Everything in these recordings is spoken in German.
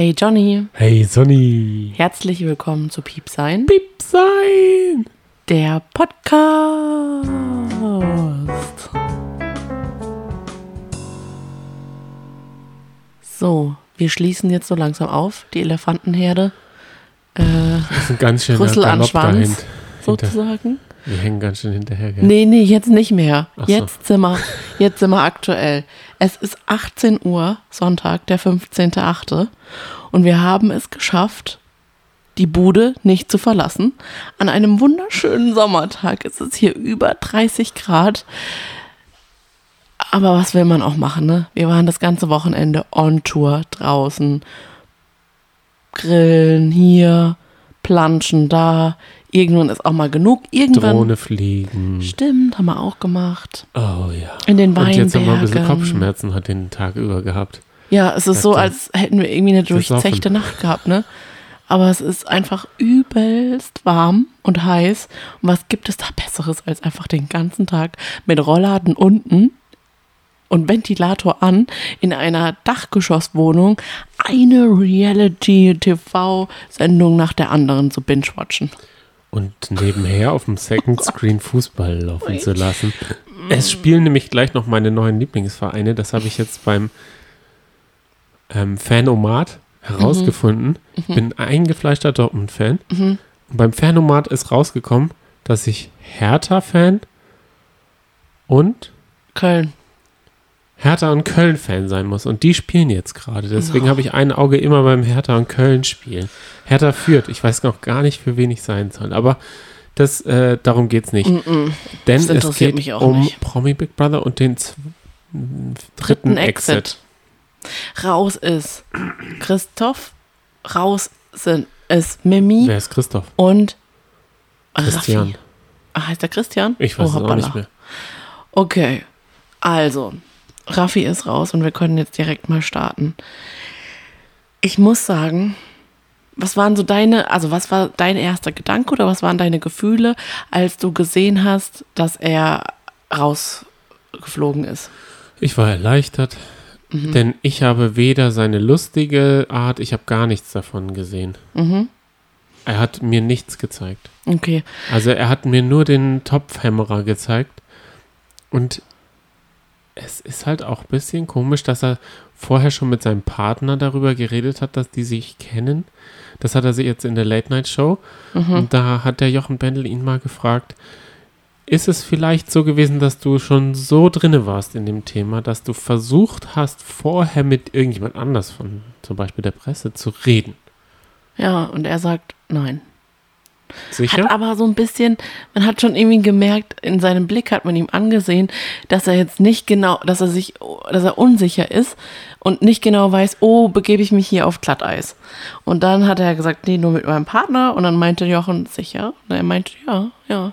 Hey Johnny, Hey Sonny. herzlich willkommen zu Piep sein, Piep sein. der Podcast. So, wir schließen jetzt so langsam auf, die Elefantenherde, Das ist ein ganz schöner Rüssel an Schwanz, dahin- sozusagen. Wir hängen ganz schön hinterher. Gell? Nee, nee, jetzt nicht mehr. So. Jetzt sind wir, jetzt sind wir aktuell. Es ist 18 Uhr, Sonntag, der 15.8. Und wir haben es geschafft, die Bude nicht zu verlassen. An einem wunderschönen Sommertag. Es ist hier über 30 Grad. Aber was will man auch machen, ne? Wir waren das ganze Wochenende on Tour draußen. Grillen hier, planschen da. Irgendwann ist auch mal genug. Irgendwann. Drohne fliegen. Stimmt, haben wir auch gemacht. Oh ja. In den Und jetzt haben wir ein bisschen Weinbergen. Kopfschmerzen hat den Tag über gehabt. Ja, es ist so, als hätten wir irgendwie eine durchzechte Nacht gehabt, ne? Aber es ist einfach übelst warm und heiß. Und was gibt es da Besseres, als einfach den ganzen Tag mit Rollladen unten und Ventilator an in einer Dachgeschosswohnung eine Reality-TV-Sendung nach der anderen zu binge-watchen. Und nebenher auf dem Second Screen Fußball laufen zu lassen. Es spielen nämlich gleich noch meine neuen Lieblingsvereine. Das habe ich jetzt beim ähm, Fanomat herausgefunden. Ich bin ein eingefleischter Dortmund-Fan. Und beim Fanomat ist rausgekommen, dass ich Hertha-Fan und Köln. Hertha und Köln-Fan sein muss. Und die spielen jetzt gerade. Deswegen habe ich ein Auge immer beim Hertha und Köln spielen. Hertha führt. Ich weiß noch gar nicht, für wen ich sein soll. Aber das, äh, darum geht es nicht. Denn Das es interessiert geht mich auch um nicht. Promi Big Brother und den z- dritten Exit. Raus ist Christoph, raus sind ist Mimi Wer ist Christoph? und Christian. Raffi. Ah, heißt der Christian? Ich weiß Oh, es auch nicht mehr. Okay, also, Raffi ist raus und wir können jetzt direkt mal starten. Ich muss sagen, was waren so deine, also was war dein erster Gedanke oder was waren deine Gefühle, als du gesehen hast, dass er rausgeflogen ist? Ich war erleichtert, Mhm. denn ich habe weder seine lustige Art, ich habe gar nichts davon gesehen. Mhm. Er hat mir nichts gezeigt. Okay, Also er hat mir nur den Topfhammerer gezeigt. Und es ist halt auch ein bisschen komisch, dass er vorher schon mit seinem Partner darüber geredet hat, dass die sich kennen. Das hat er sich jetzt in der Late Night Show. Und da hat der Jochen Bendel ihn mal gefragt, ist es vielleicht so gewesen, dass du schon so drinne warst in dem Thema, dass du versucht hast, vorher mit irgendjemand anders von zum Beispiel der Presse zu reden? ja, und er sagt nein. Sicher? Hat aber so ein bisschen, man hat schon irgendwie gemerkt, in seinem Blick hat man ihm angesehen, dass er jetzt nicht genau, dass er sich, dass er unsicher ist und nicht genau weiß, oh, begebe ich mich hier auf Glatteis. Und dann hat er gesagt, nee, nur mit meinem Partner. Und dann meinte Jochen, sicher? Und er meinte, ja, ja.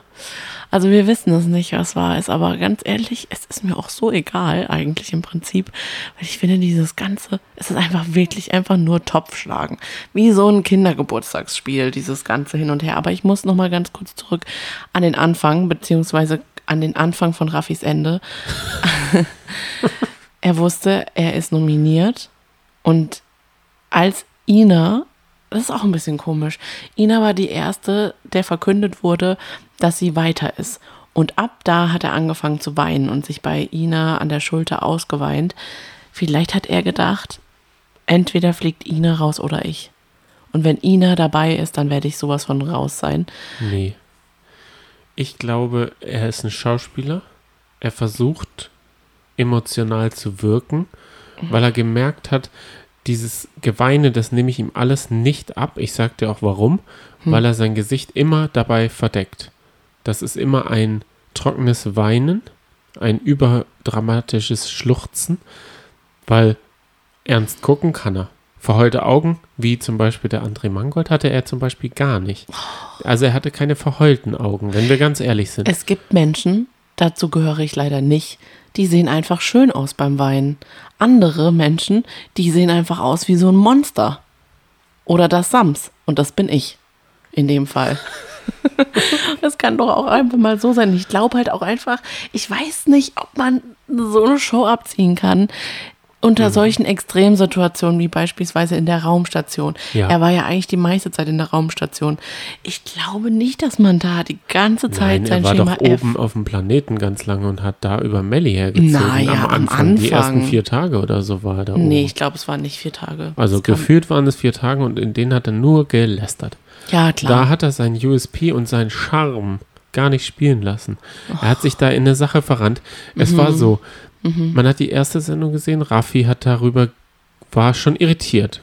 Also wir wissen es nicht, was wahr ist, aber ganz ehrlich, es ist mir auch so egal eigentlich im Prinzip, weil ich finde dieses Ganze, es ist einfach wirklich einfach nur Topfschlagen. Wie so ein Kindergeburtstagsspiel, dieses Ganze hin und her. Aber ich muss noch mal ganz kurz zurück an den Anfang, beziehungsweise an den Anfang von Raffis Ende. er wusste, er ist nominiert und als Ina, das ist auch ein bisschen komisch, Ina war die erste, der verkündet wurde, dass sie weiter ist. Und ab da hat er angefangen zu weinen und sich bei Ina an der Schulter ausgeweint. Vielleicht hat er gedacht, entweder fliegt Ina raus oder ich. Und wenn Ina dabei ist, dann werde ich sowas von raus sein. Nee. Ich glaube, er ist ein Schauspieler. Er versucht emotional zu wirken, weil er gemerkt hat, dieses Geweine, das nehme ich ihm alles nicht ab. Ich sag dir auch warum, weil er sein Gesicht immer dabei verdeckt. Das ist immer ein trockenes Weinen, ein überdramatisches Schluchzen, weil ernst gucken kann er. Verheulte Augen, wie zum Beispiel der André Mangold, hatte er zum Beispiel gar nicht. Also er hatte keine verheulten Augen, wenn wir ganz ehrlich sind. Es gibt Menschen, dazu gehöre ich leider nicht, die sehen einfach schön aus beim Weinen. Andere Menschen, die sehen einfach aus wie so ein Monster. Oder das Sams. Und das bin ich. In dem Fall. Das kann doch auch einfach mal so sein. Ich glaube halt auch einfach, ich weiß nicht, ob man so eine Show abziehen kann unter solchen Extremsituationen wie beispielsweise in der Raumstation. Ja. Er war ja eigentlich die meiste Zeit in der Raumstation. Ich glaube nicht, dass man da die ganze Zeit Nein, sein er war Schema doch F. oben auf dem Planeten ganz lange und hat da über Melly hergezogen. Na ja, am am Anfang. Die ersten Anfang. vier Tage oder so war er da oben. Nee, ich glaube, es waren nicht vier Tage. Also gefühlt waren es vier Tage und in denen hat er nur gelästert. Ja, klar. Da hat er seinen USP und seinen Charme gar nicht spielen lassen. Er hat sich da in eine Sache verrannt. Es war Mhm. man hat die erste Sendung gesehen, Raffi hat darüber, war schon irritiert.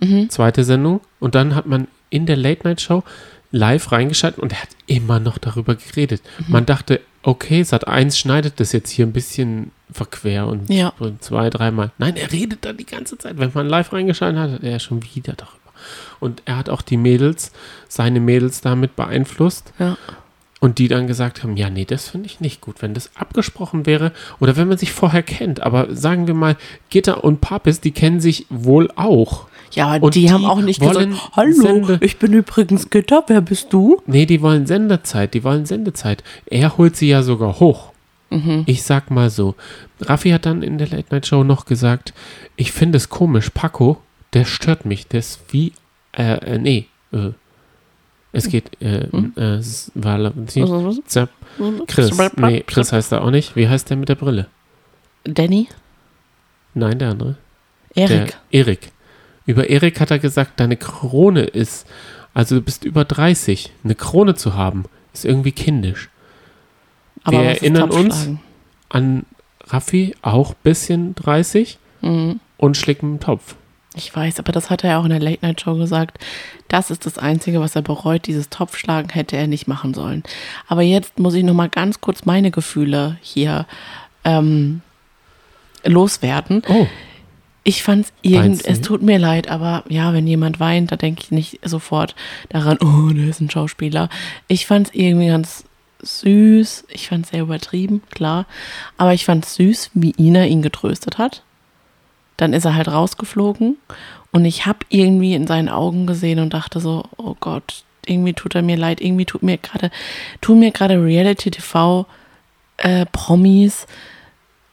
Mhm. Zweite Sendung und dann hat man in der Late-Night-Show live reingeschaltet und er hat immer noch darüber geredet. Mhm. Man dachte, okay, Sat 1 schneidet das jetzt hier ein bisschen verquer und Ja. zwei, dreimal. Nein, er redet da die ganze Zeit. Wenn man live reingeschaltet hat, hat er schon wieder darüber. Und er hat auch die Mädels, seine Mädels damit beeinflusst. Ja. Und die dann gesagt haben, ja, nee, das finde ich nicht gut. Wenn das abgesprochen wäre oder wenn man sich vorher kennt. Aber sagen wir mal, Gitter und Papis, die kennen sich wohl auch. ja, aber und die, die haben auch nicht gesagt, hallo, Sende- ich bin übrigens Gitter, wer bist du? Nee, die wollen Sendezeit, die wollen Sendezeit. Er holt sie ja sogar hoch. Ich sag mal so, Raffi hat dann in der Late Night Show noch gesagt, ich finde es komisch, Paco, der stört mich, der ist wie, äh, äh nee, äh, es geht, äh, äh, es war, Chris, nee, Chris heißt er auch nicht. Wie heißt der mit der Brille? Danny? Nein, der andere. Erik. Der Erik. Über Erik hat er gesagt, deine Krone ist, also du bist über 30. Eine Krone zu haben, ist irgendwie kindisch. aber wir erinnern uns-? An Raffi auch bisschen 30 Mhm. und schlägt mit dem Topf. Ich weiß, aber das hat er ja auch in der Late Night Show gesagt. Das ist das Einzige, was er bereut. Dieses Topfschlagen hätte er nicht machen sollen. Aber jetzt muss ich noch mal ganz kurz meine Gefühle hier ähm, loswerden. Oh, Ich fand's irgend, es tut mir leid, aber ja, wenn jemand weint, da denke ich nicht sofort daran, oh, der ist ein Schauspieler. Ich fand's irgendwie ganz süß. Ich fand's sehr übertrieben, klar. Aber ich fand's süß, wie Ina ihn getröstet hat. Dann ist er halt rausgeflogen und ich habe irgendwie in seinen Augen gesehen und dachte so, oh Gott, irgendwie tut er mir leid, irgendwie tut mir gerade, tun mir gerade Reality TV äh, Promis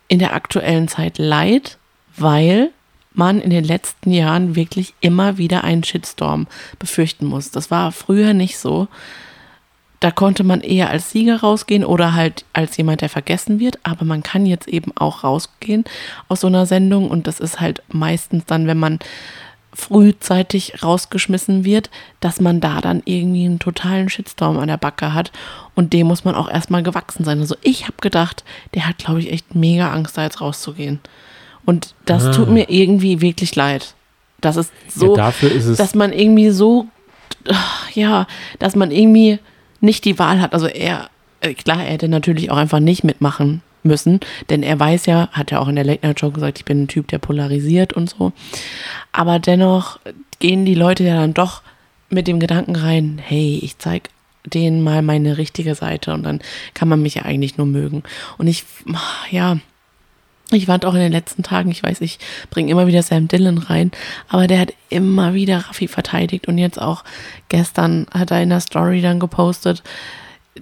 in der aktuellen Zeit leid, weil man in den letzten Jahren wirklich immer wieder einen Shitstorm befürchten muss. Das war früher nicht so. Da konnte man eher als Sieger rausgehen oder halt als jemand, der vergessen wird. Aber man kann jetzt eben auch rausgehen aus so einer Sendung. Und das ist halt meistens dann, wenn man frühzeitig rausgeschmissen wird, dass man da dann irgendwie einen totalen Shitstorm an der Backe hat. Und dem muss man auch erstmal gewachsen sein. Also ich habe gedacht, der hat, glaube ich, echt mega Angst, da jetzt rauszugehen. Und das Ah. tut mir irgendwie wirklich leid. Das ist so, ja, dafür ist es. dass man irgendwie so, ja, dass man irgendwie nicht die Wahl hat. Also er, äh, klar, er hätte natürlich auch einfach nicht mitmachen müssen, denn er weiß ja, hat ja auch in der Late Night Show gesagt, ich bin ein Typ, der polarisiert und so. Aber dennoch gehen die Leute ja dann doch mit dem Gedanken rein, hey, ich zeig denen mal meine richtige Seite und dann kann man mich ja eigentlich nur mögen. Und ich, ja, ich fand auch in den letzten Tagen, ich weiß, ich bringe immer wieder Sam Dillon rein, aber der hat immer wieder Raffi verteidigt und jetzt auch gestern hat er in der Story dann gepostet,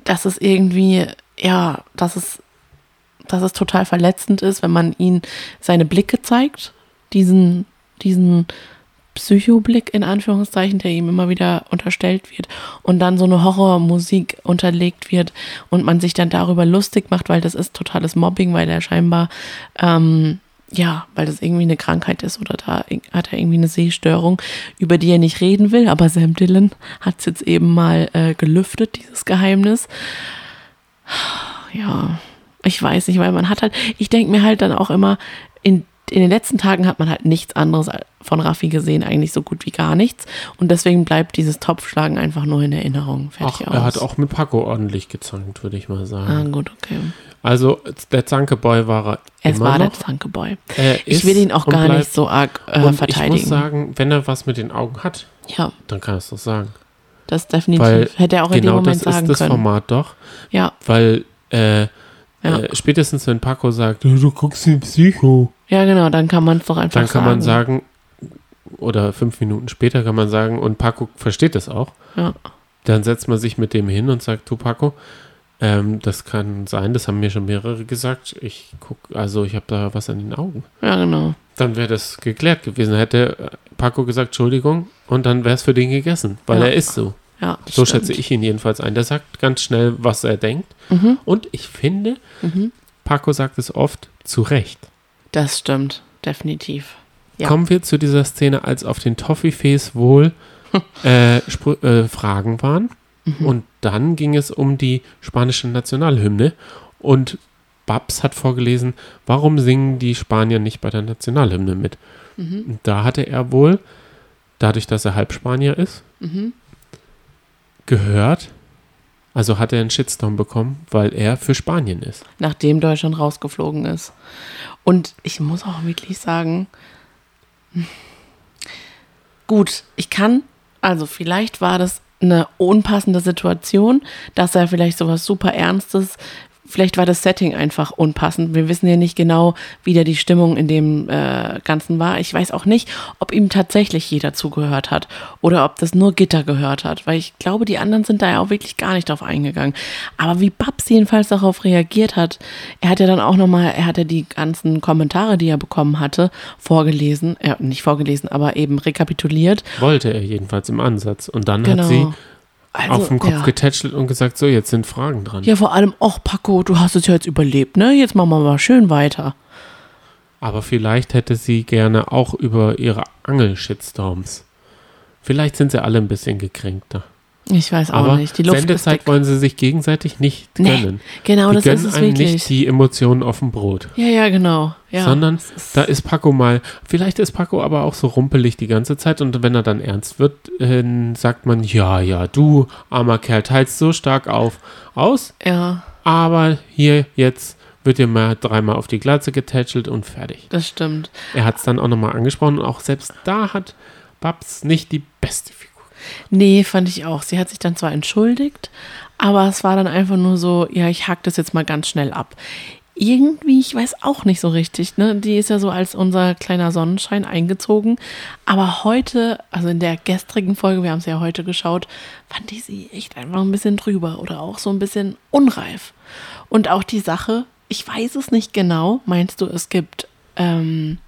dass es irgendwie, ja, dass es, dass es total verletzend ist, wenn man ihn seine Blicke zeigt, diesen, diesen Psychoblick in Anführungszeichen, der ihm immer wieder unterstellt wird und dann so eine Horrormusik unterlegt wird und man sich dann darüber lustig macht, weil das ist totales Mobbing, weil er scheinbar ähm, ja, weil das irgendwie eine Krankheit ist oder da hat er irgendwie eine Sehstörung, über die er nicht reden will, aber Sam Dillon hat es jetzt eben mal äh, gelüftet, dieses Geheimnis. Ja, ich weiß nicht, weil man hat halt, ich denke mir halt dann auch immer, in, in den letzten Tagen hat man halt nichts anderes von Raffi gesehen, eigentlich so gut wie gar nichts. Und deswegen bleibt dieses Topfschlagen einfach nur in Erinnerung. Fertig Ach, aus. er hat auch mit Paco ordentlich gezankt, würde ich mal sagen. Ah, gut, okay. Also, der Zankeboy war er Es immer war der noch. Zankeboy. Er Ich ist will ihn auch gar bleibt- nicht so arg äh, und verteidigen. Ich muss sagen, wenn er was mit den Augen hat, ja, dann kann er es doch sagen. das definitiv. Weil Hätte er auch in genau dem Moment das sagen ist das können. Format doch. Ja, Weil äh, Ja. äh, spätestens wenn Paco sagt, du guckst den Psycho, ja, genau, dann kann man es doch einfach dann kann sagen. man sagen, oder fünf Minuten später kann man sagen, und Paco versteht das auch, Ja. dann setzt man sich mit dem hin und sagt, du Paco, Ähm, das kann sein, das haben mir schon mehrere gesagt. Ich guck, also ich habe da was an den Augen. Ja, genau. Dann wäre das geklärt gewesen. Hätte äh, Paco gesagt, Entschuldigung, und dann wäre es für den gegessen, weil Ja. er ist so. Ja, So stimmt. schätze ich ihn jedenfalls ein. Der sagt ganz schnell, was er denkt. Mhm. Und ich finde, Mhm. Paco sagt es oft zu Recht. Das stimmt, definitiv. Ja. Kommen wir zu dieser Szene, als auf den Toffifees wohl äh, äh, Fragen waren. Mhm. Und dann ging es um die spanische Nationalhymne. Und Babs hat vorgelesen, warum singen die Spanier nicht bei der Nationalhymne mit? Mhm. Und da hatte er wohl, dadurch, dass er halb Spanier ist, Mhm. gehört, also hat er einen Shitstorm bekommen, weil er für Spanien ist. Nachdem Deutschland rausgeflogen ist. Und ich muss auch wirklich sagen, gut, ich kann, also vielleicht war das eine unpassende Situation, dass er vielleicht sowas super Ernstes, vielleicht war das Setting einfach unpassend. Wir wissen ja nicht genau, wie da die Stimmung in dem äh, Ganzen war. Ich weiß auch nicht, ob ihm tatsächlich jeder zugehört hat oder ob das nur Gitter gehört hat, weil ich glaube, die anderen sind da ja auch wirklich gar nicht drauf eingegangen. Aber wie Babs jedenfalls darauf reagiert hat, er hat ja dann auch nochmal, er hat ja die ganzen Kommentare, die er bekommen hatte, vorgelesen, äh, nicht vorgelesen, aber eben rekapituliert. Wollte er jedenfalls im Ansatz. Und dann Genau. hat sie Also, auf den Kopf ja. getätschelt und gesagt, so, jetzt sind Fragen dran. Ja, vor allem, ach Paco, du hast es ja jetzt überlebt, ne? Jetzt machen wir mal schön weiter. Aber vielleicht hätte sie gerne auch über ihre Angel-Shitstorms. Vielleicht sind sie alle ein bisschen gekränkter. Ich weiß auch Aber nicht. Die Luft Sendezeit wollen sie sich gegenseitig nicht Nee, gönnen. Genau, die das gönnen ist es einem wirklich. nicht die Emotionen auf dem Brot. ja, ja, genau. Ja. sondern ist- da ist Paco mal, vielleicht ist Paco aber auch so rumpelig die ganze Zeit und wenn er dann ernst wird, äh, sagt man, ja, ja, du, armer Kerl, teilst so stark auf, aus, Ja, aber hier jetzt wird dir mal dreimal auf die Glatze getätschelt und fertig. das stimmt. Er hat es dann auch nochmal angesprochen und auch selbst da hat Babs nicht die beste Figur. Nee, fand ich auch. Sie hat sich dann zwar entschuldigt, aber es war dann einfach nur so, ja, ich hack das jetzt mal ganz schnell ab. Irgendwie, ich weiß auch nicht so richtig, ne? Die ist ja so als unser kleiner Sonnenschein eingezogen. Aber heute, also in der gestrigen Folge, wir haben es ja heute geschaut, fand ich sie echt einfach ein bisschen drüber oder auch so ein bisschen unreif. Und auch die Sache, ich weiß es nicht genau, meinst du, es gibt, ähm,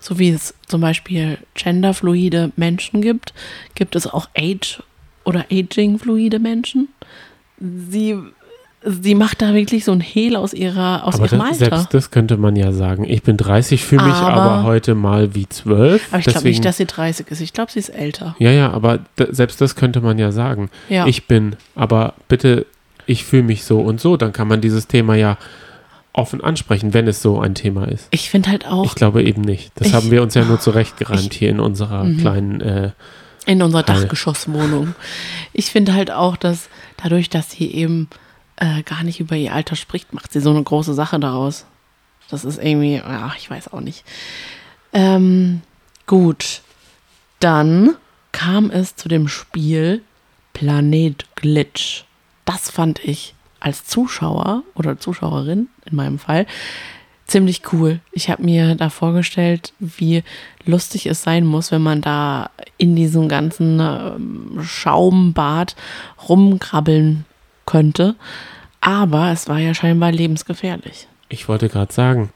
so wie es zum Beispiel genderfluide Menschen gibt, gibt es auch age- oder aging-fluide Menschen. Sie, sie macht da wirklich so ein Hehl aus ihrer, aus Aber ihrem das, Alter. selbst das könnte man ja sagen. Ich bin 30, fühle mich aber, Aber- heute mal wie 12. Aber ich glaube nicht, dass sie 30 ist. Ich glaube, sie ist älter. Ja, ja, aber selbst das könnte man ja sagen. Ja. Ich bin, aber bitte, ich fühle mich so und so. Dann kann man dieses Thema ja offen ansprechen, wenn es so ein Thema ist. Ich finde halt auch Ich glaube eben nicht. Das Ich- haben wir uns ja nur zurechtgereimt ich- hier in unserer Mhm. kleinen. Äh, in unserer Halle. Dachgeschosswohnung. Ich finde halt auch, dass dadurch, dass sie eben äh, gar nicht über ihr Alter spricht, macht sie so eine große Sache daraus. Das ist irgendwie, ja, ich weiß auch nicht. Ähm, gut, dann kam es zu dem Spiel Planet Glitch. Das fand ich als Zuschauer oder Zuschauerin in meinem Fall ziemlich cool. Ich habe mir da vorgestellt, wie lustig es sein muss, wenn man da in diesem ganzen ähm, Schaumbad rumkrabbeln könnte. Aber es war ja scheinbar lebensgefährlich. ich wollte gerade sagen,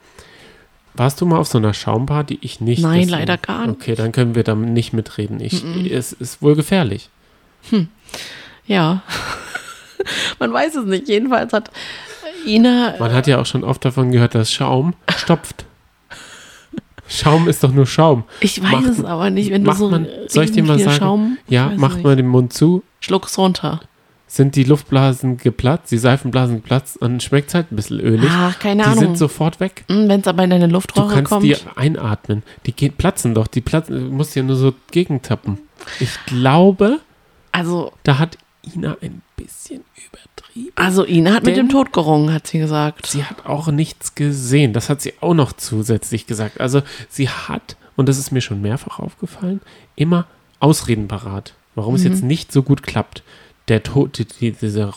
warst du mal auf so einer Schaumparty? Ich nicht. Nein, deswegen- leider gar nicht. Okay, dann können wir da nicht mitreden. Ich, Es ist wohl gefährlich. Ja. man weiß es nicht. Jedenfalls hat Ina. Man hat ja auch schon oft davon gehört, dass Schaum stopft. Schaum ist doch nur Schaum. Ich weiß macht- es aber nicht, wenn du so man- soll ich dir mal sagen? Schaum, Ja, macht mal den Mund zu, Schluck's runter. sind die Luftblasen geplatzt, die Seifenblasen geplatzt, dann schmeckt es halt ein bisschen ölig. Ach, keine die Ahnung. sind sofort weg. Wenn es aber in deine Du Luftrohre kannst kommt. die einatmen. Die gehen, platzen doch. Die platzen, du musst ja nur so gegentappen. Ich glaube, also, da hat Ina ein bisschen übertrieben. also Ina hat mit dem Tod gerungen, hat sie gesagt. Sie hat auch nichts gesehen. Das hat sie auch noch zusätzlich gesagt. Also sie hat, und das ist mir schon mehrfach aufgefallen, immer Ausreden parat, warum es Mhm. jetzt nicht so gut klappt. Der Tod, die, die, dieser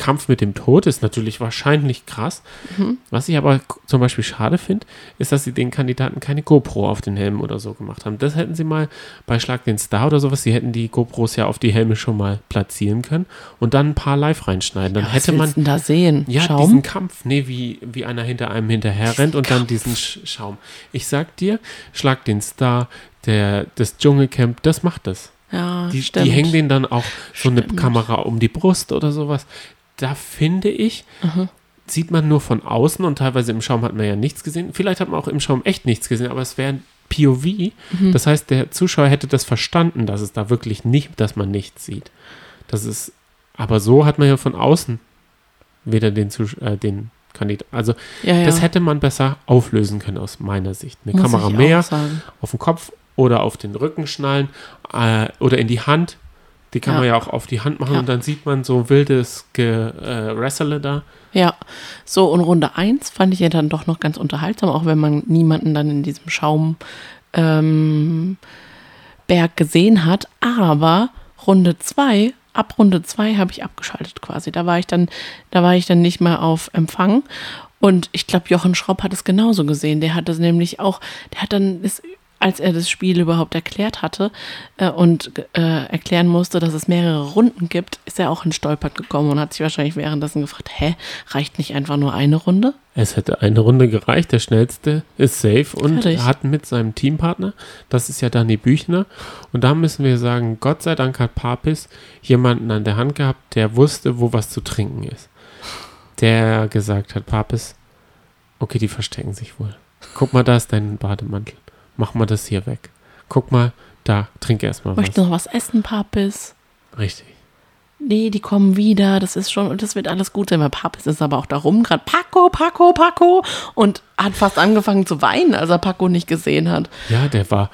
Kampf mit dem Tod ist natürlich wahrscheinlich krass. Mhm. Was ich aber zum Beispiel schade finde, ist, dass sie den Kandidaten keine GoPro auf den Helm oder so gemacht haben. Das hätten sie mal bei Schlag den Star oder sowas, sie hätten die GoPros ja auf die Helme schon mal platzieren können und dann ein paar live reinschneiden. Dann Ja, was hätte man da sehen? ja, Schaum? diesen Kampf, nee, wie, wie einer hinter einem hinterher rennt und dann diesen Sch Schaum. Ich sag dir, Schlag den Star, der, das Dschungelcamp, das macht das. ja, Die, die hängen denen dann auch so eine Stimmt. Kamera um die Brust oder sowas. Da finde ich, Mhm. sieht man nur von außen und teilweise im Schaum hat man ja nichts gesehen. Vielleicht hat man auch im Schaum echt nichts gesehen, aber es wäre ein POV. Mhm. Das heißt, der Zuschauer hätte das verstanden, dass es da wirklich nicht, dass man nichts sieht. Das ist, aber so hat man ja von außen weder den, Zusch äh, den Kandidaten. Also ja, ja. das hätte man besser auflösen können aus meiner Sicht. Eine Muss Kamera mehr auf den Kopf oder auf den Rücken schnallen äh, oder in die Hand. Die kann Ja. man ja auch auf die Hand machen Ja. und dann sieht man so wildes Gewrestele da. Ja, so und Runde 1 fand ich ja dann doch noch ganz unterhaltsam, auch wenn man niemanden dann in diesem Schaumberg ähm, gesehen hat. Aber Runde 2, ab Runde 2 habe ich abgeschaltet quasi. Da war ich dann, da war ich dann nicht mehr auf Empfang. Und ich glaube, Jochen Schropp hat es genauso gesehen. Der hat es nämlich auch, der hat dann, ist, als er das Spiel überhaupt erklärt hatte äh, und äh, erklären musste, dass es mehrere Runden gibt, ist er auch in Stolpert gekommen und hat sich wahrscheinlich währenddessen gefragt, hä, reicht nicht einfach nur eine Runde? Es hätte eine Runde gereicht. Der schnellste ist safe und Fertig. hat mit seinem Teampartner, das ist ja Dani Büchner. Und da müssen wir sagen, Gott sei Dank hat Papis jemanden an der Hand gehabt, der wusste, wo was zu trinken ist. Der gesagt hat, Papis, okay, die verstecken sich wohl. Guck mal, da ist dein Bademantel. Mach mal das hier weg. Guck mal, da, trink erstmal was. Möchtest du noch was essen, Papis? Richtig. Nee, die kommen wieder, das ist schon, das wird alles gut sein. Weil Papis ist aber auch da rum, gerade Paco, Paco, Paco und hat fast angefangen zu weinen, als er Paco nicht gesehen hat. Ja, der war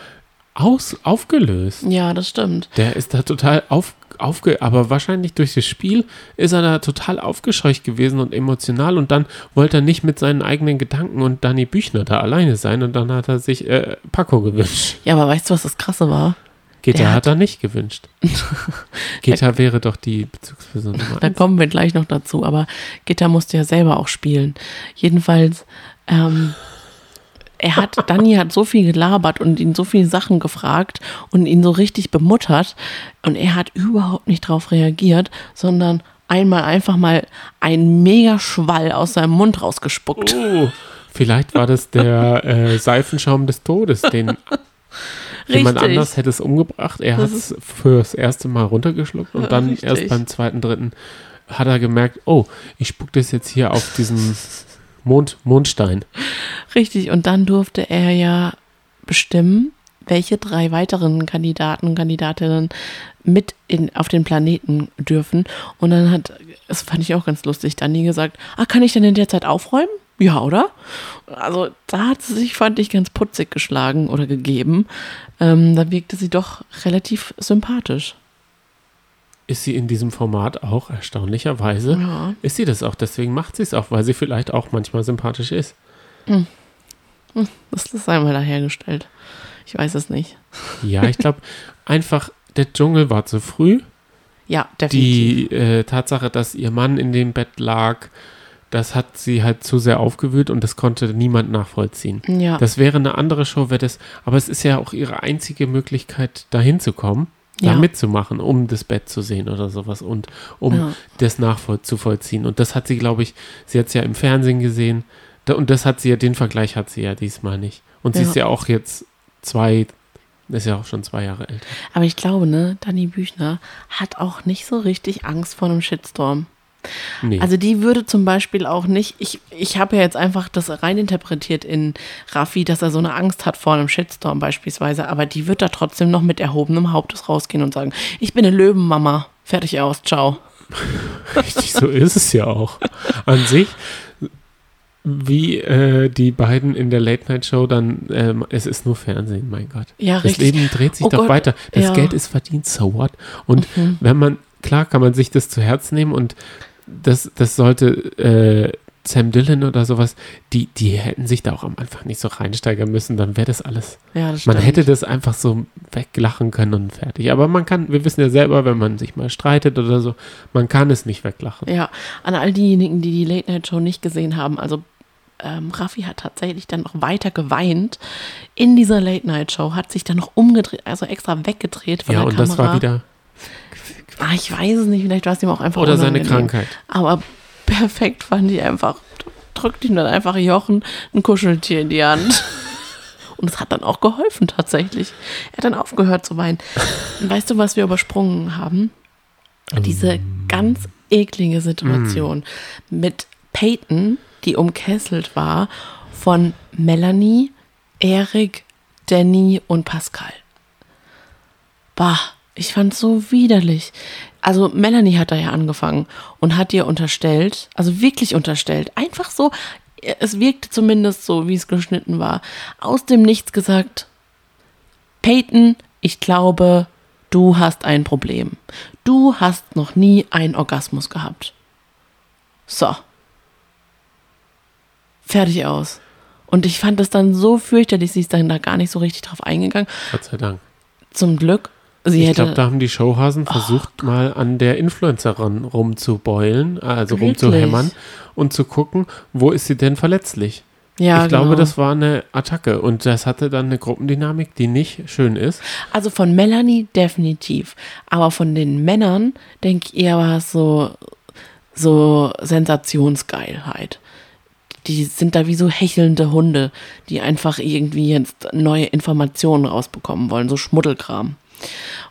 aus, aufgelöst. Ja, das stimmt. Der ist da total auf, aufge, aber wahrscheinlich durch das Spiel ist er da total aufgescheucht gewesen und emotional und dann wollte er nicht mit seinen eigenen Gedanken und Danny Büchner da alleine sein und dann hat er sich äh, Paco gewünscht. Ja, aber weißt du, was das Krasse war? Geta hat, hat- er nicht gewünscht. Geta wäre doch die Bezugsperson Nummer Da kommen wir gleich noch dazu, aber Gitter musste ja selber auch spielen. Jedenfalls, ähm, er hat, Danny hat so viel gelabert und ihn so viele Sachen gefragt und ihn so richtig bemuttert und er hat überhaupt nicht drauf reagiert, sondern einmal einfach mal einen Megaschwall aus seinem Mund rausgespuckt. Oh, vielleicht war das der äh, Seifenschaum des Todes, den jemand anders hätte es umgebracht. Er hat es fürs erste Mal runtergeschluckt und dann Richtig. erst beim zweiten, dritten hat er gemerkt, oh, ich spuck das jetzt hier auf diesen Mond, Mondstein. Richtig, und dann durfte er ja bestimmen, welche drei weiteren Kandidaten und Kandidatinnen mit in, auf den Planeten dürfen. Und dann hat, das fand ich auch ganz lustig, Dani gesagt, ah, kann ich denn in der Zeit aufräumen? Ja, oder? Also da hat sie sich, fand ich, ganz putzig geschlagen oder gegeben. Ähm, da wirkte sie doch relativ sympathisch. Ist sie in diesem Format auch erstaunlicherweise? Ja. Ist sie das auch? Deswegen macht sie es auch, weil sie vielleicht auch manchmal sympathisch ist. Das ist einmal dahergestellt. Ich weiß es nicht. Ja, ich glaube einfach, der Dschungel war zu früh. Ja, definitiv. Die äh, Tatsache, dass ihr Mann in dem Bett lag, das hat sie halt zu sehr aufgewühlt und das konnte niemand nachvollziehen. ja. Das wäre eine andere Show, wäre das, aber es ist ja auch ihre einzige Möglichkeit, dahin zu kommen, da Ja. mitzumachen, um das Bett zu sehen oder sowas und um Ja. das nachzuvollziehen. Und das hat sie, glaube ich, sie hat es ja im Fernsehen gesehen und das hat sie ja, den Vergleich hat sie ja diesmal nicht. Und sie Ja. ist ja auch jetzt zwei, ist ja auch schon zwei Jahre älter. Aber ich glaube, ne, Dani Büchner hat auch nicht so richtig Angst vor einem Shitstorm. Nee. Also die würde zum Beispiel auch nicht, ich, ich habe ja jetzt einfach das reininterpretiert in Raffi, dass er so eine Angst hat vor einem Shitstorm beispielsweise, aber die wird da trotzdem noch mit erhobenem Hauptes rausgehen und sagen, ich bin eine Löwenmama, fertig aus, ciao. Richtig, so ist es ja auch. An sich, wie äh, die beiden in der Late-Night-Show dann, ähm, es ist nur Fernsehen, mein Gott. Ja, das richtig. Leben dreht sich Oh doch Gott, weiter. Das ja. Mhm. Geld ist verdient, so what? Und wenn man, klar kann man sich das zu Herz nehmen und das, das sollte äh, Sam Dillon oder sowas, die, die hätten sich da auch am Anfang nicht so reinsteigern müssen, dann wäre das alles. Ja, das Man hätte das einfach so weglachen können und fertig. Aber man kann, wir wissen ja selber, wenn man sich mal streitet oder so, man kann es nicht weglachen. Ja, an all diejenigen, die die Late Night Show nicht gesehen haben, also ähm, Raffi hat tatsächlich dann noch weiter geweint in dieser Late Night Show, hat sich dann noch umgedreht, also extra weggedreht von Ja, der und Kamera. das war wieder. Ah, ich weiß es nicht, vielleicht war es ihm auch einfach Oder seine unangenehm. Krankheit. Aber perfekt fand ich einfach, drückt ihm dann einfach Jochen ein Kuscheltier in die Hand. Und es hat dann auch geholfen tatsächlich. Er hat dann aufgehört zu weinen. Und weißt du, was wir übersprungen haben? Diese ganz eklige Situation mit Peyton, die umkesselt war von Melanie, Erik, Danny und Pascal. Bah, ich fand's so widerlich. Also Melanie hat da ja angefangen und hat ihr unterstellt, also wirklich unterstellt, einfach so, es wirkte zumindest so, wie es geschnitten war, aus dem Nichts gesagt, Peyton, ich glaube, du hast ein Problem. Du hast noch nie einen Orgasmus gehabt. So. Fertig aus. Und ich fand das dann so fürchterlich, sie ist dann da gar nicht so richtig drauf eingegangen. Gott sei Dank. Zum Glück. Sie Ich glaube, da haben die Showhasen versucht, mal an der Influencerin rumzubeulen, also Wirklich? rumzuhämmern und zu gucken, wo ist sie denn verletzlich. ja, ich glaube, genau. das war eine Attacke und das hatte dann eine Gruppendynamik, die nicht schön ist. Also von Melanie definitiv. Aber von den Männern denke ich eher war es so, so Sensationsgeilheit. Die sind da wie so hechelnde Hunde, die einfach irgendwie jetzt neue Informationen rausbekommen wollen, so Schmuddelkram.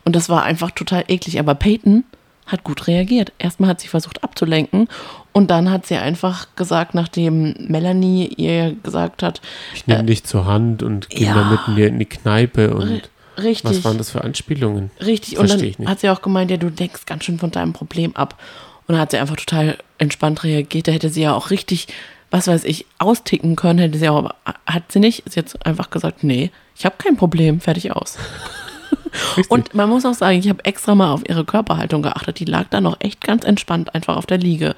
Und das war einfach total eklig. Aber Peyton hat gut reagiert. Erstmal hat sie versucht abzulenken und dann hat sie einfach gesagt, nachdem Melanie ihr gesagt hat, Ich nehme dich zur Hand und gehe ja. mal mit mir in die Kneipe und richtig. was waren das für Anspielungen? Richtig, und dann nicht. hat sie auch gemeint, ja, du denkst ganz schön von deinem Problem ab. Und dann hat sie einfach total entspannt reagiert. Da hätte sie ja auch richtig, was weiß ich, austicken können, hätte sie auch, aber hat sie nicht. Ist jetzt einfach gesagt, nee, ich habe kein Problem, fertig aus. Richtig. Und man muss auch sagen, ich habe extra mal auf ihre Körperhaltung geachtet. Die lag da noch echt ganz entspannt einfach auf der Liege.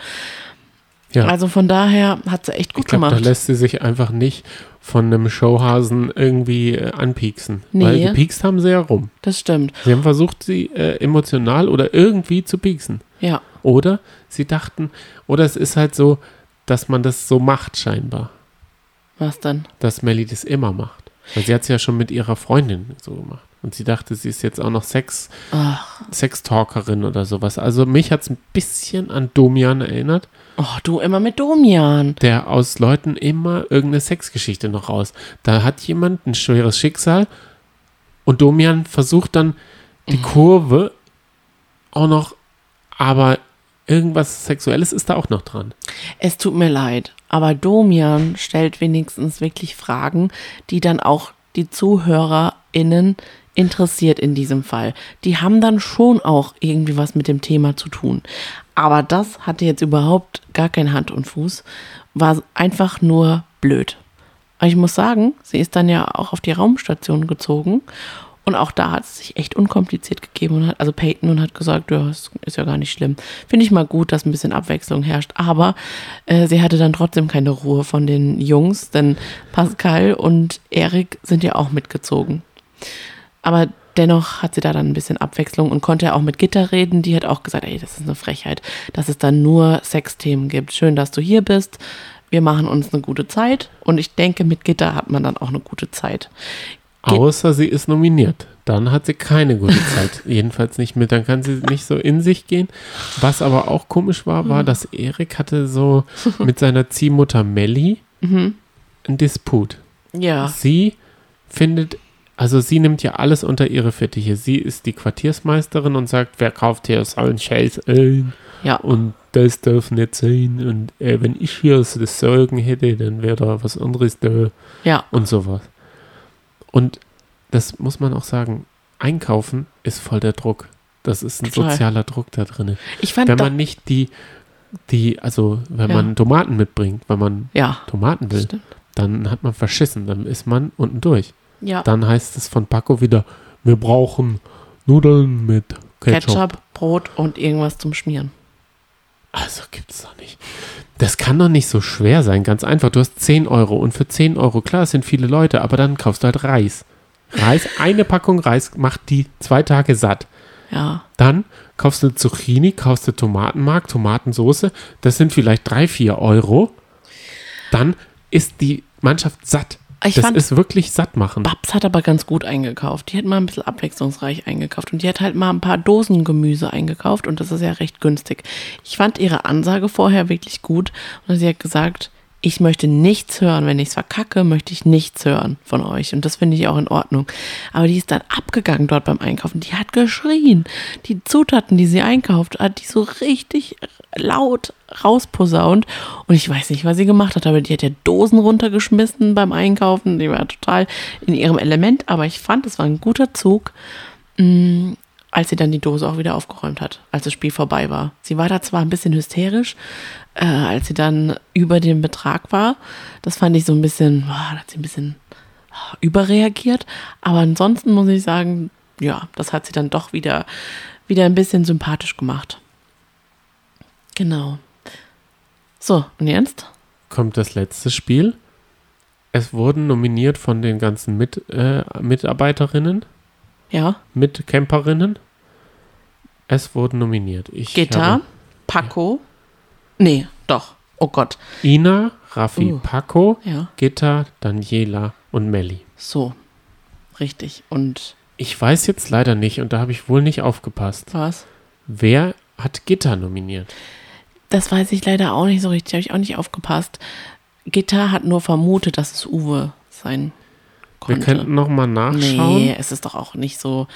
ja. Also von daher hat sie echt ich gut glaube, da gemacht. lässt sie sich einfach nicht von einem Showhasen irgendwie äh, anpieksen. Weil Nee. gepiekst haben sie ja rum. Das stimmt. Sie haben versucht, sie äh, emotional oder irgendwie zu pieksen. Ja. Oder sie dachten, oder es ist halt so, dass man das so macht scheinbar. Was denn? Dass Melly das immer macht. Weil sie hat es ja schon mit ihrer Freundin so gemacht. Und sie dachte, sie ist jetzt auch noch Sex, Ach, Sextalkerin oder sowas. Also mich hat es ein bisschen an Domian erinnert, oh, du immer mit Domian. der aus Leuten immer irgendeine Sexgeschichte noch raus. Da hat jemand ein schweres Schicksal und Domian versucht dann die Kurve auch noch, aber irgendwas Sexuelles ist da auch noch dran. Es tut mir leid, aber Domian stellt wenigstens wirklich Fragen, die dann auch die ZuhörerInnen interessiert in diesem Fall. Die haben dann schon auch irgendwie was mit dem Thema zu tun. Aber das hatte jetzt überhaupt gar kein Hand und Fuß, war einfach nur blöd. Aber ich muss sagen, sie ist dann ja auch auf die Raumstation gezogen und auch da hat es sich echt unkompliziert gegeben. Und hat, also Peyton und hat gesagt, ja, ist ja gar nicht schlimm. Finde ich mal gut, dass ein bisschen Abwechslung herrscht. Aber äh, sie hatte dann trotzdem keine Ruhe von den Jungs, denn Pascal und Erik sind ja auch mitgezogen. Aber dennoch hat sie da dann ein bisschen Abwechslung und konnte ja auch mit Gitter reden. Die hat auch gesagt, ey, das ist eine Frechheit, dass es dann nur Sexthemen gibt. Schön, dass du hier bist. Wir machen uns eine gute Zeit. Und ich denke, mit Gitter hat man dann auch eine gute Zeit. Außer sie ist nominiert. Dann hat sie keine gute Zeit. Jedenfalls nicht mit. Dann kann sie nicht so in sich gehen. Was aber auch komisch war, war, dass Erik hatte so mit seiner Ziehmutter Melli einen Disput. Ja. Sie findet, also sie nimmt ja alles unter ihre Fittiche. Sie ist die Quartiersmeisterin und sagt, wer kauft hier so einen Scheiß ein? Ja. Und das darf nicht sein. Und äh, wenn ich hier so das Sorgen hätte, dann wäre da was anderes da Ja. und sowas. Und das muss man auch sagen, einkaufen ist voll der Druck. Das ist ein Total. sozialer Druck da drin. Ich fand Wenn man nicht die, die, also wenn Ja. man Tomaten mitbringt, wenn man ja, Tomaten will, stimmt. dann hat man verschissen, dann ist man unten durch. Ja. Dann heißt es von Paco wieder, wir brauchen Nudeln mit Ketchup. Ketchup, Brot und irgendwas zum Schmieren. Also gibt's doch nicht. Das kann doch nicht so schwer sein, ganz einfach. Du hast 10 Euro und für 10 Euro, klar, es sind viele Leute, aber dann kaufst du halt Reis. Reis, eine Packung Reis macht die zwei Tage satt. Ja. Dann kaufst du Zucchini, kaufst du Tomatenmark, Tomatensoße, das sind vielleicht 3, 4 Euro. Dann ist die Mannschaft satt. Ich das fand- ist wirklich sattmachend. Babs hat aber ganz gut eingekauft. Die hat mal ein bisschen abwechslungsreich eingekauft. Und die hat halt mal ein paar Dosen Gemüse eingekauft. Und das ist ja recht günstig. Ich fand ihre Ansage vorher wirklich gut. Und sie hat gesagt, ich möchte nichts hören. Wenn ich es verkacke, möchte ich nichts hören von euch. Und das finde ich auch in Ordnung. Aber die ist dann abgegangen dort beim Einkaufen. Die hat geschrien. Die Zutaten, die sie einkauft, hat die so richtig laut rausposaunt. Und ich weiß nicht, was sie gemacht hat, aber die hat ja Dosen runtergeschmissen beim Einkaufen. Die war total in ihrem Element. Aber ich fand, es war ein guter Zug, mh, als sie dann die Dose auch wieder aufgeräumt hat, als das Spiel vorbei war. Sie war da zwar ein bisschen hysterisch, äh, als sie dann über den Betrag war. Das fand ich so ein bisschen, boah, da hat sie ein bisschen ah, überreagiert. Aber ansonsten muss ich sagen, ja, das hat sie dann doch wieder, wieder ein bisschen sympathisch gemacht. Genau. So, und jetzt? Kommt das letzte Spiel. Es wurden nominiert von den ganzen Mit, äh, Mitarbeiterinnen, Ja, Mitcamperinnen. Es wurden nominiert. Ich Gitter, habe Paco. Nee, doch. Oh Gott. Ina, Raffi, Uh. Paco, Ja, Gitta, Daniela und Melli. so. Richtig. Und Ich weiß jetzt leider nicht, und da habe ich wohl nicht aufgepasst. was? Wer hat Gitter nominiert? Das weiß ich leider auch nicht so richtig. Habe ich auch nicht aufgepasst. Gitter hat nur vermutet, dass es Uwe sein Wir konnte. könnten nochmal nachschauen. Nee, es ist doch auch nicht so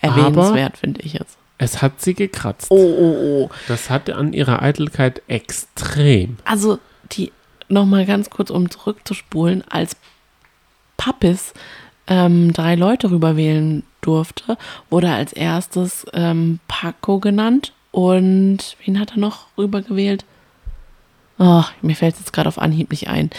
erwähnenswert, finde ich jetzt. Es hat sie gekratzt. Oh, oh, oh. Das hat an ihrer Eitelkeit extrem. Also, die, nochmal ganz kurz, um zurückzuspulen, als Pappis ähm, drei Leute rüberwählen durfte, wurde als erstes ähm, Paco genannt und wen hat er noch rübergewählt? Oh, mir fällt es jetzt gerade auf Anhieb nicht ein.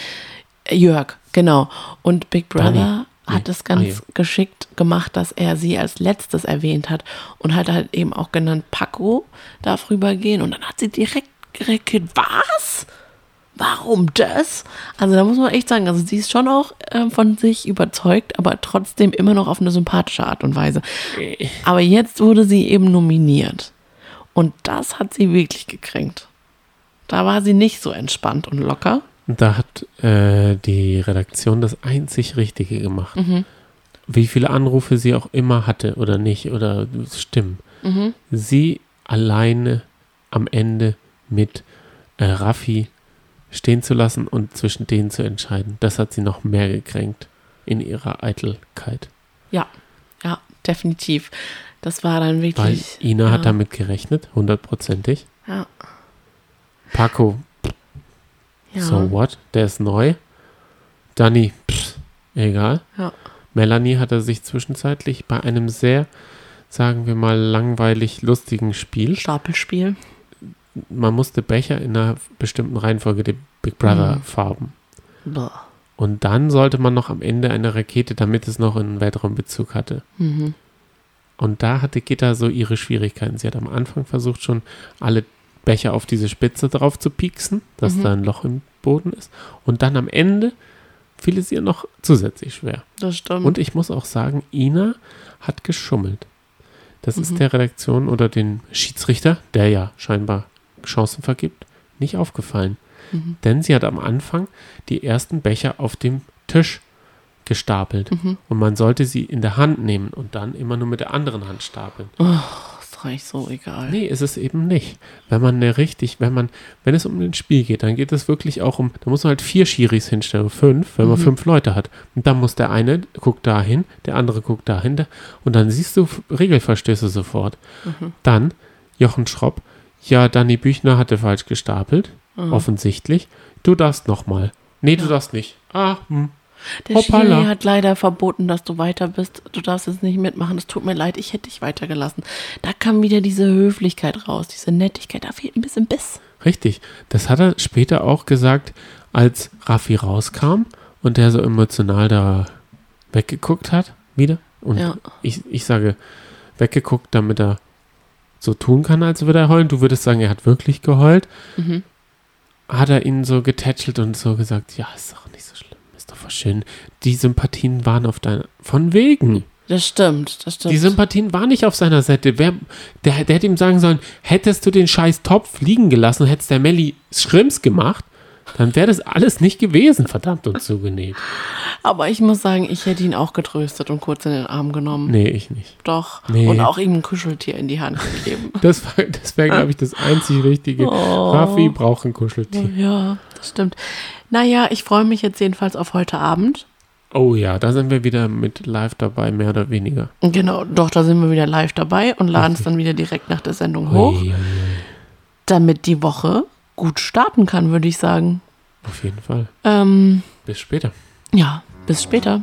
Jörg, genau. Und Big Brother. Hat Nee. es ganz Ah, ja. geschickt gemacht, dass er sie als letztes erwähnt hat und hat halt eben auch genannt, Paco darf rübergehen und dann hat sie direkt geredet, was? Warum das? Also da muss man echt sagen, also sie ist schon auch ähm, von sich überzeugt, aber trotzdem immer noch auf eine sympathische Art und Weise. Aber jetzt wurde sie eben nominiert. Und das hat sie wirklich gekränkt. Da war sie nicht so entspannt und locker. Da hat äh, die Redaktion das einzig Richtige gemacht. Mhm. Wie viele Anrufe sie auch immer hatte oder nicht oder stimmen. Mhm. Sie alleine am Ende mit äh, Raffi stehen zu lassen und zwischen denen zu entscheiden. Das hat sie noch mehr gekränkt in ihrer Eitelkeit. Ja, ja, definitiv. Das war dann Weil wirklich. Ina ja, hat damit gerechnet, hundertprozentig. Ja, Paco, ja, so what? Der ist neu. Dani, pff, egal. ja. Melanie hatte sich zwischenzeitlich bei einem sehr, sagen wir mal, langweilig lustigen Spiel. Stapelspiel. Man musste Becher in einer bestimmten Reihenfolge der Big Brother Mhm. Farben. Boah. Und dann sollte man noch am Ende eine Rakete, damit es noch einen Weltraumbezug hatte. Mhm. Und da hatte Gitta so ihre Schwierigkeiten. Sie hat am Anfang versucht, schon alle Becher auf diese Spitze drauf zu pieksen, dass Mhm. da ein Loch im Boden ist. Und dann am Ende fiel es ihr noch zusätzlich schwer. Das stimmt. Und ich muss auch sagen, Ina hat geschummelt. Das Mhm. ist der Redaktion oder den Schiedsrichter, der ja scheinbar Chancen vergibt, nicht aufgefallen. Mhm. Denn sie hat am Anfang die ersten Becher auf dem Tisch gestapelt. Mhm. Und man sollte sie in der Hand nehmen und dann immer nur mit der anderen Hand stapeln. das reicht so egal. Nee, ist es eben nicht. Wenn man eine richtig, wenn man, wenn es um ein Spiel geht, dann geht es wirklich auch um, da muss man halt vier Schiris hinstellen, fünf, wenn man Mhm. fünf Leute hat. Und dann muss der eine guckt dahin, der andere guckt dahin, der- und dann siehst du Regelverstöße sofort. Mhm. Dann Jochen Schropp, ja, Danny Büchner hatte falsch gestapelt, Mhm. offensichtlich. Du darfst nochmal. Nee, du darfst nicht. Ah, hm. Der Hoppala. Schiri hat leider verboten, dass du weiter bist. Du darfst es nicht mitmachen. Es tut mir leid, ich hätte dich weitergelassen. Da kam wieder diese Höflichkeit raus, diese Nettigkeit. Da fehlt ein bisschen Biss. Richtig. Das hat er später auch gesagt, als Raffi rauskam und der so emotional da weggeguckt hat, wieder. Und Ja. ich, ich sage weggeguckt, damit er so tun kann, als würde er heulen. Du würdest sagen, er hat wirklich geheult. Mhm. Hat er ihn so getätschelt und so gesagt, ja, ist doch nicht so schlimm, ist doch voll schön. Die Sympathien waren auf deiner, von wegen. Das stimmt, das stimmt. Die Sympathien waren nicht auf seiner Seite. Wer, der, der hätte ihm sagen sollen, hättest du den scheiß Topf liegen gelassen und hättest der Melli Schrimps gemacht, dann wäre das alles nicht gewesen, verdammt und zugenäht. Aber ich muss sagen, ich hätte ihn auch getröstet und kurz in den Arm genommen. Nee, ich nicht. Doch. Nee. Und auch ihm ein Kuscheltier in die Hand gegeben. Das, das wäre, glaube ich, das einzig Richtige. Oh. Raffi braucht ein Kuscheltier. ja, das stimmt. Naja, ich freue mich jetzt jedenfalls auf heute Abend. Oh ja, da sind wir wieder mit live dabei, mehr oder weniger. Genau, doch, da sind wir wieder live dabei und laden es dann wieder direkt nach der Sendung hoch, Ui, ui, ui. damit die Woche gut starten kann, würde ich sagen. Auf jeden Fall. Ähm, Bis später. ja, bis später.